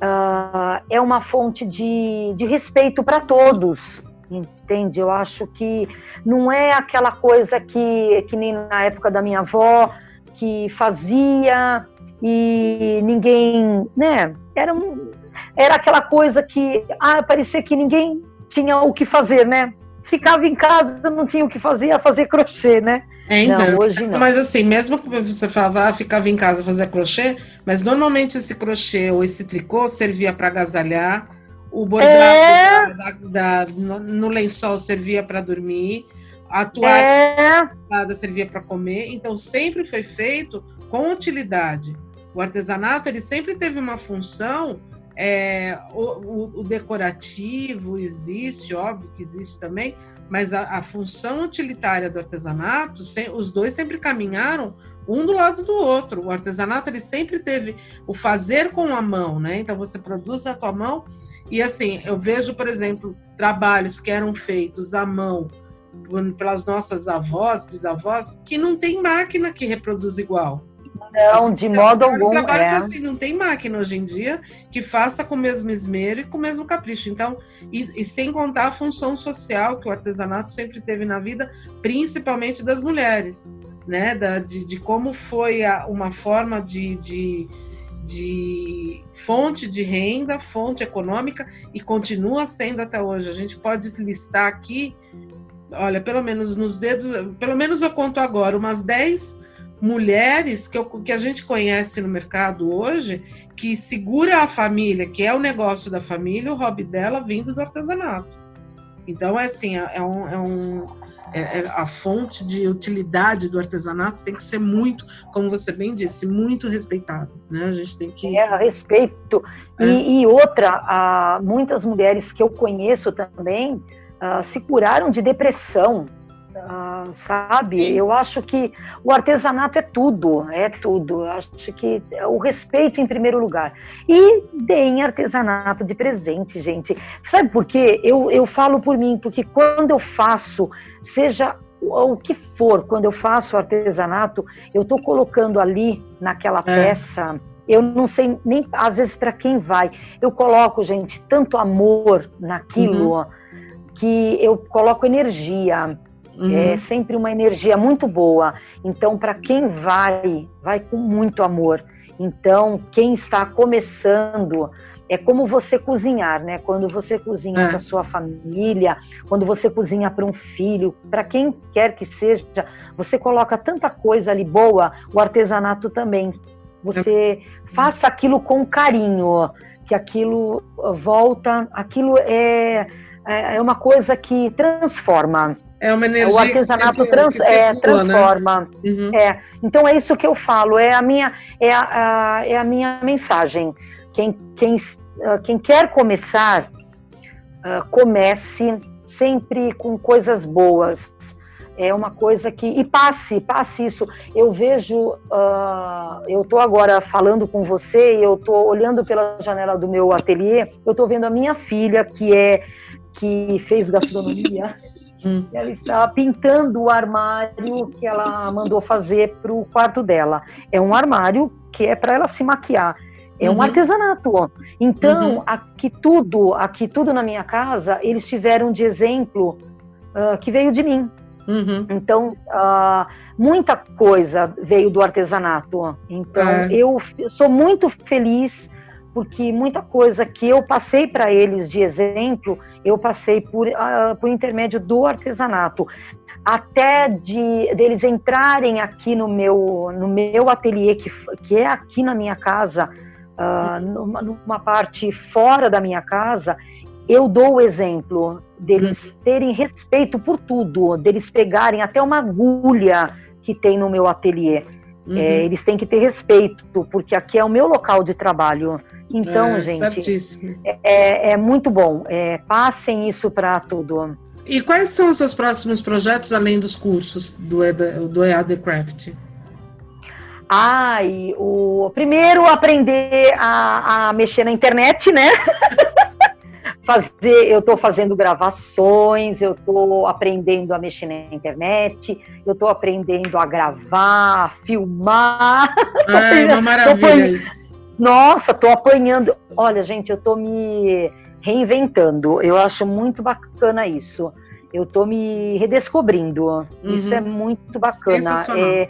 ah, é uma fonte de, de respeito para todos, entende? Eu acho que não é aquela coisa que, que nem na época da minha avó, que fazia e ninguém, né? Era, um- era aquela coisa que ah, parecia que ninguém tinha o que fazer, né? Ficava em casa, não tinha o que fazer, ia fazer crochê, né? É, então, Não, hoje não. Mas assim, mesmo que você falava, ah, ficava em casa fazer crochê, mas normalmente esse crochê ou esse tricô servia para agasalhar, o bordado É. da- da- no, no lençol servia para dormir, a toalha É, servia para comer, então sempre foi feito com utilidade. O artesanato ele sempre teve uma função, é, o, o- decorativo existe, óbvio que existe também, mas a, a função utilitária do artesanato, sem- os dois sempre caminharam um do lado do outro. O artesanato ele sempre teve o fazer com a mão, né? Então você produz a tua mão e assim eu vejo, por exemplo, trabalhos que eram feitos à mão pelas nossas avós, bisavós, que não tem máquina que reproduz igual. Não, de modo Eram algum. trabalhos É. assim, não tem máquina hoje em dia que faça com o mesmo esmero e com o mesmo capricho. Então, e, e sem contar a função social que o artesanato sempre teve na vida, principalmente das mulheres, né? Da, de, de como foi a- uma forma de, de, de fonte de renda, fonte econômica e continua sendo até hoje. A gente pode listar aqui, olha, pelo menos nos dedos, pelo menos eu conto agora, umas 10 mulheres que, eu, que a gente conhece no mercado hoje que segura a família, que é o negócio da família, o hobby dela vindo do artesanato. Então, é assim, é, é um, é um é, é, a fonte de utilidade do artesanato tem que ser muito, como você bem disse, muito respeitada. Né? A gente tem que. É, respeito. É. E, e, outra, muitas mulheres que eu conheço também uh, se curaram de depressão. Uh, sabe? Eu acho que o artesanato é tudo, é tudo. Eu acho que o respeito em primeiro lugar. E deem artesanato de presente, gente. Sabe por quê? Eu, eu falo por mim, porque quando eu faço, seja o que for, quando eu faço artesanato, eu estou colocando ali naquela é. peça. Eu não sei nem às vezes para quem vai. Eu coloco, gente, tanto amor naquilo uhum. que eu coloco energia. Uhum. É sempre uma energia muito boa. Então, para quem vai, vai com muito amor. Então, quem está começando, é como você cozinhar, né? Quando você cozinha é. para sua família, quando você cozinha para um filho, para quem quer que seja, você coloca tanta coisa ali boa, o artesanato também. Você é. faça aquilo com carinho, que aquilo volta, aquilo é, é, é uma coisa que transforma. É uma energia o artesanato trans, é, circula, né? transforma. Né? Uhum. É. Então é isso que eu falo, é a minha, é a, a, é a minha mensagem. Quem, quem, uh, quem quer começar, uh, comece sempre com coisas boas. É uma coisa que. E passe, passe isso. Eu vejo. Uh, eu estou agora falando com você, eu estou olhando pela janela do meu ateliê, eu estou vendo a minha filha, que é que fez gastronomia [laughs] Hum. Ela estava pintando o armário que ela mandou fazer para o quarto dela. É um armário que é para ela se maquiar. É uhum. um artesanato. Então, uhum. aqui tudo, aqui tudo na minha casa, eles tiveram de exemplo uh, que veio de mim. Uhum. Então, uh, muita coisa veio do artesanato. Então, é. eu sou muito feliz porque muita coisa que eu passei para eles de exemplo, eu passei por, uh, por intermédio do artesanato. Até de deles entrarem aqui no meu, no meu ateliê, que, que é aqui na minha casa, uh, numa, numa parte fora da minha casa, eu dou o exemplo deles uhum. terem respeito por tudo, deles pegarem até uma agulha que tem no meu ateliê. Uhum. É, eles têm que ter respeito, porque aqui é o meu local de trabalho. Então, é, gente, é, é, é, muito bom. É, passem isso para tudo. E quais são os seus próximos projetos, além dos cursos do, do EAD Craft? Ai, o primeiro aprender a, a mexer na internet, né? [laughs] fazer, eu estou fazendo gravações, eu estou aprendendo a mexer na internet, eu estou aprendendo a gravar, a filmar. [laughs] Ah, é uma maravilha isso. Nossa, tô apanhando. Olha, gente, eu tô me reinventando. Eu acho muito bacana isso. Eu tô me redescobrindo. Uhum. Isso é muito bacana. Sensacional. É,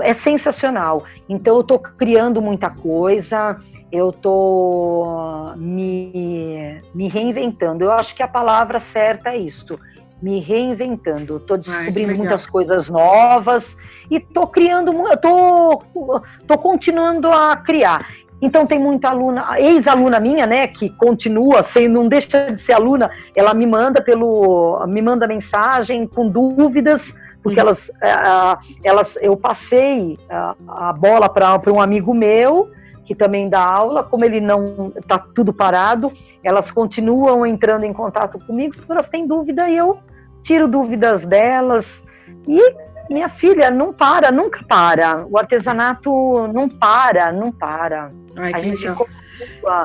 é sensacional. Então eu tô criando muita coisa. Eu tô me, me reinventando. Eu acho que a palavra certa é isso me reinventando. Estou descobrindo Ai, muitas coisas novas e estou criando, estou tô, tô continuando a criar. Então tem muita aluna, ex-aluna minha, né, que continua, sem, não deixa de ser aluna, ela me manda pelo, me manda mensagem com dúvidas, porque uhum. elas, uh, elas, eu passei a, a bola para um amigo meu que também dá aula, como ele não está tudo parado, elas continuam entrando em contato comigo, porque elas têm dúvida e eu tiro dúvidas delas. E minha filha não para, nunca para. O artesanato não para, não para. Ai, a gente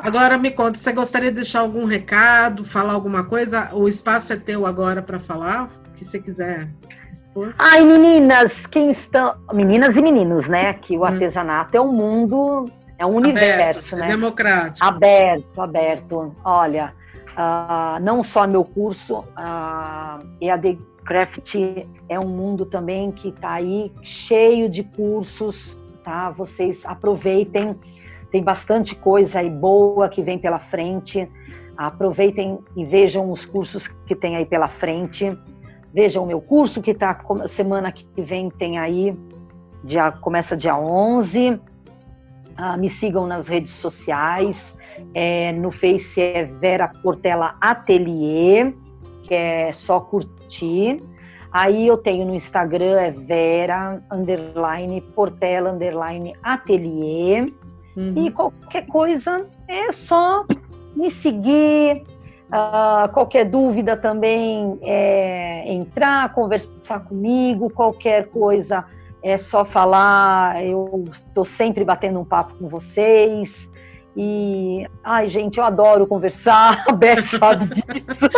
Agora me conta, você gostaria de deixar algum recado, falar alguma coisa? O espaço é teu agora para falar, o que você quiser expor. Ai, meninas, quem estão. Meninas e meninos, né? Que o hum. artesanato é um mundo é um universo, aberto, né? Democrático. Aberto, aberto. Olha, uh, não só meu curso, uh, EAD Craft é um mundo também que está aí cheio de cursos, tá? Vocês aproveitem. tem bastante coisa aí boa que vem pela frente. Aproveitem e vejam os cursos que tem aí pela frente. Vejam o meu curso que está semana que vem tem aí, dia, começa dia 11. Ah, me sigam nas redes sociais. É, no Face é Vera Portela Atelier, que é só curtir. Aí eu tenho no Instagram é Vera underline Portela underline Atelier. Uhum. E qualquer coisa é só me seguir. Uh, qualquer dúvida também é entrar, conversar comigo, qualquer coisa é só falar. Eu estou sempre batendo um papo com vocês. E, ai, gente, eu adoro conversar, [laughs] a Beth sabe disso.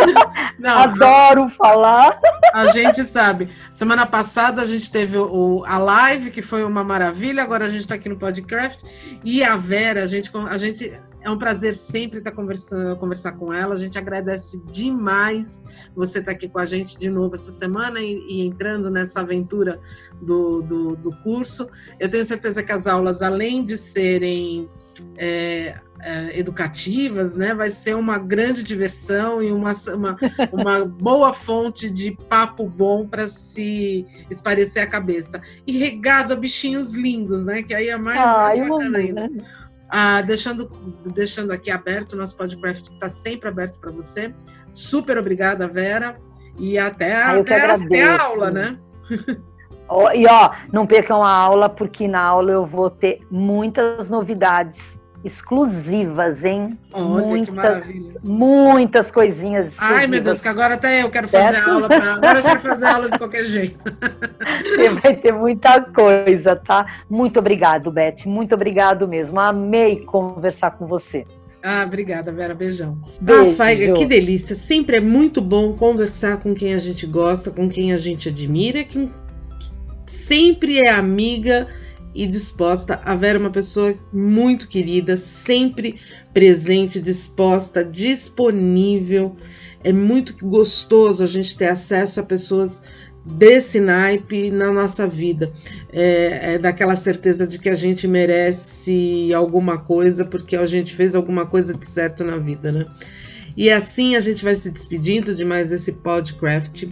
Não, adoro falar. A gente sabe. Semana passada a gente teve o, a live, que foi uma maravilha, agora a gente está aqui no podcast. E a Vera, a gente, a gente é um prazer sempre estar conversando, conversar com ela. A gente agradece demais você estar aqui com a gente de novo essa semana e, e entrando nessa aventura do, do, do curso. Eu tenho certeza que as aulas, além de serem é, é, educativas, né? Vai ser uma grande diversão e uma, uma, uma boa fonte de papo bom para se esparecer a cabeça. E regado a bichinhos lindos, né? Que aí é mais, ah, mais bacana ainda. Né? Ah, deixando, deixando aqui aberto, o nosso podcast está sempre aberto para você. Super obrigada, Vera. E até, ah, até, até a aula, né? [laughs] E ó, não percam a aula, porque na aula eu vou ter muitas novidades exclusivas, hein? Olha, muitas, muitas coisinhas. Exclusivas. Ai, meu Deus, que agora até eu quero fazer certo? aula. Pra... Agora eu quero fazer aula de qualquer jeito. [laughs] Você vai ter muita coisa, tá? Muito obrigado, Beth. Muito obrigado mesmo. Amei conversar com você. Ah, obrigada, Vera. Beijão. Beijo. Ah, Faiga, que delícia. Sempre é muito bom conversar com quem a gente gosta, com quem a gente admira, que sempre é amiga e disposta. A Vera é uma pessoa muito querida, sempre presente, disposta, disponível. É muito gostoso a gente ter acesso a pessoas desse naipe na nossa vida. É, é, daquela certeza de que a gente merece alguma coisa porque a gente fez alguma coisa de certo na vida, né? E assim a gente vai se despedindo de mais esse podcast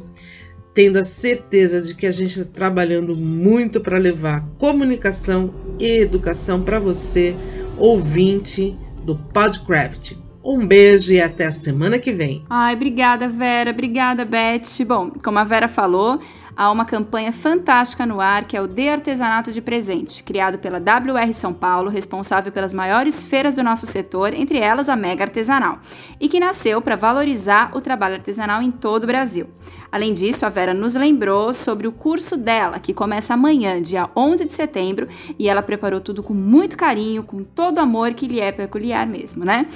tendo a certeza de que a gente está trabalhando muito para levar comunicação e educação para você, ouvinte do Podcraft. Um beijo e até a semana que vem. Ai, obrigada, Vera. Obrigada, Beth. Bom, como a Vera falou, há uma campanha fantástica no ar que é o De Artesanato de Presente, criado pela WR São Paulo, responsável pelas maiores feiras do nosso setor, entre elas a Mega Artesanal, e que nasceu para valorizar o trabalho artesanal em todo o Brasil. Além disso, a Vera nos lembrou sobre o curso dela, que começa amanhã, dia 11 de setembro, e ela preparou tudo com muito carinho, com todo o amor que lhe é peculiar mesmo, né?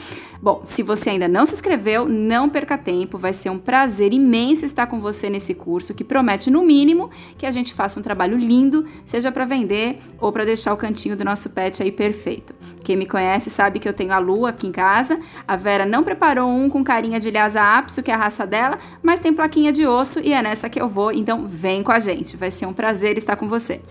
Bom, se você ainda não se inscreveu, não perca tempo, vai ser um prazer imenso estar com você nesse curso que promete, no mínimo, que a gente faça um trabalho lindo, seja para vender ou para deixar o cantinho do nosso pet aí perfeito. Quem me conhece sabe que eu tenho a Lua aqui em casa. A Vera não preparou um com carinha de Lhasa Apso, que é a raça dela, mas tem plaquinha de osso e é nessa que eu vou, então vem com a gente. Vai ser um prazer estar com você.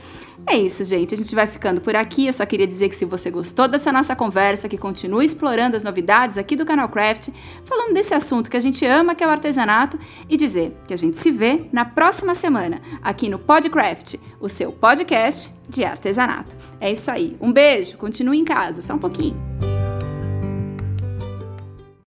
É isso, gente. A gente vai ficando por aqui. Eu só queria dizer que se você gostou dessa nossa conversa, que continue explorando as novidades aqui do canal Craft, falando desse assunto que a gente ama, que é o artesanato, e dizer que a gente se vê na próxima semana aqui no Podcraft, o seu podcast de artesanato. É isso aí. Um beijo. Continue em casa, só um pouquinho.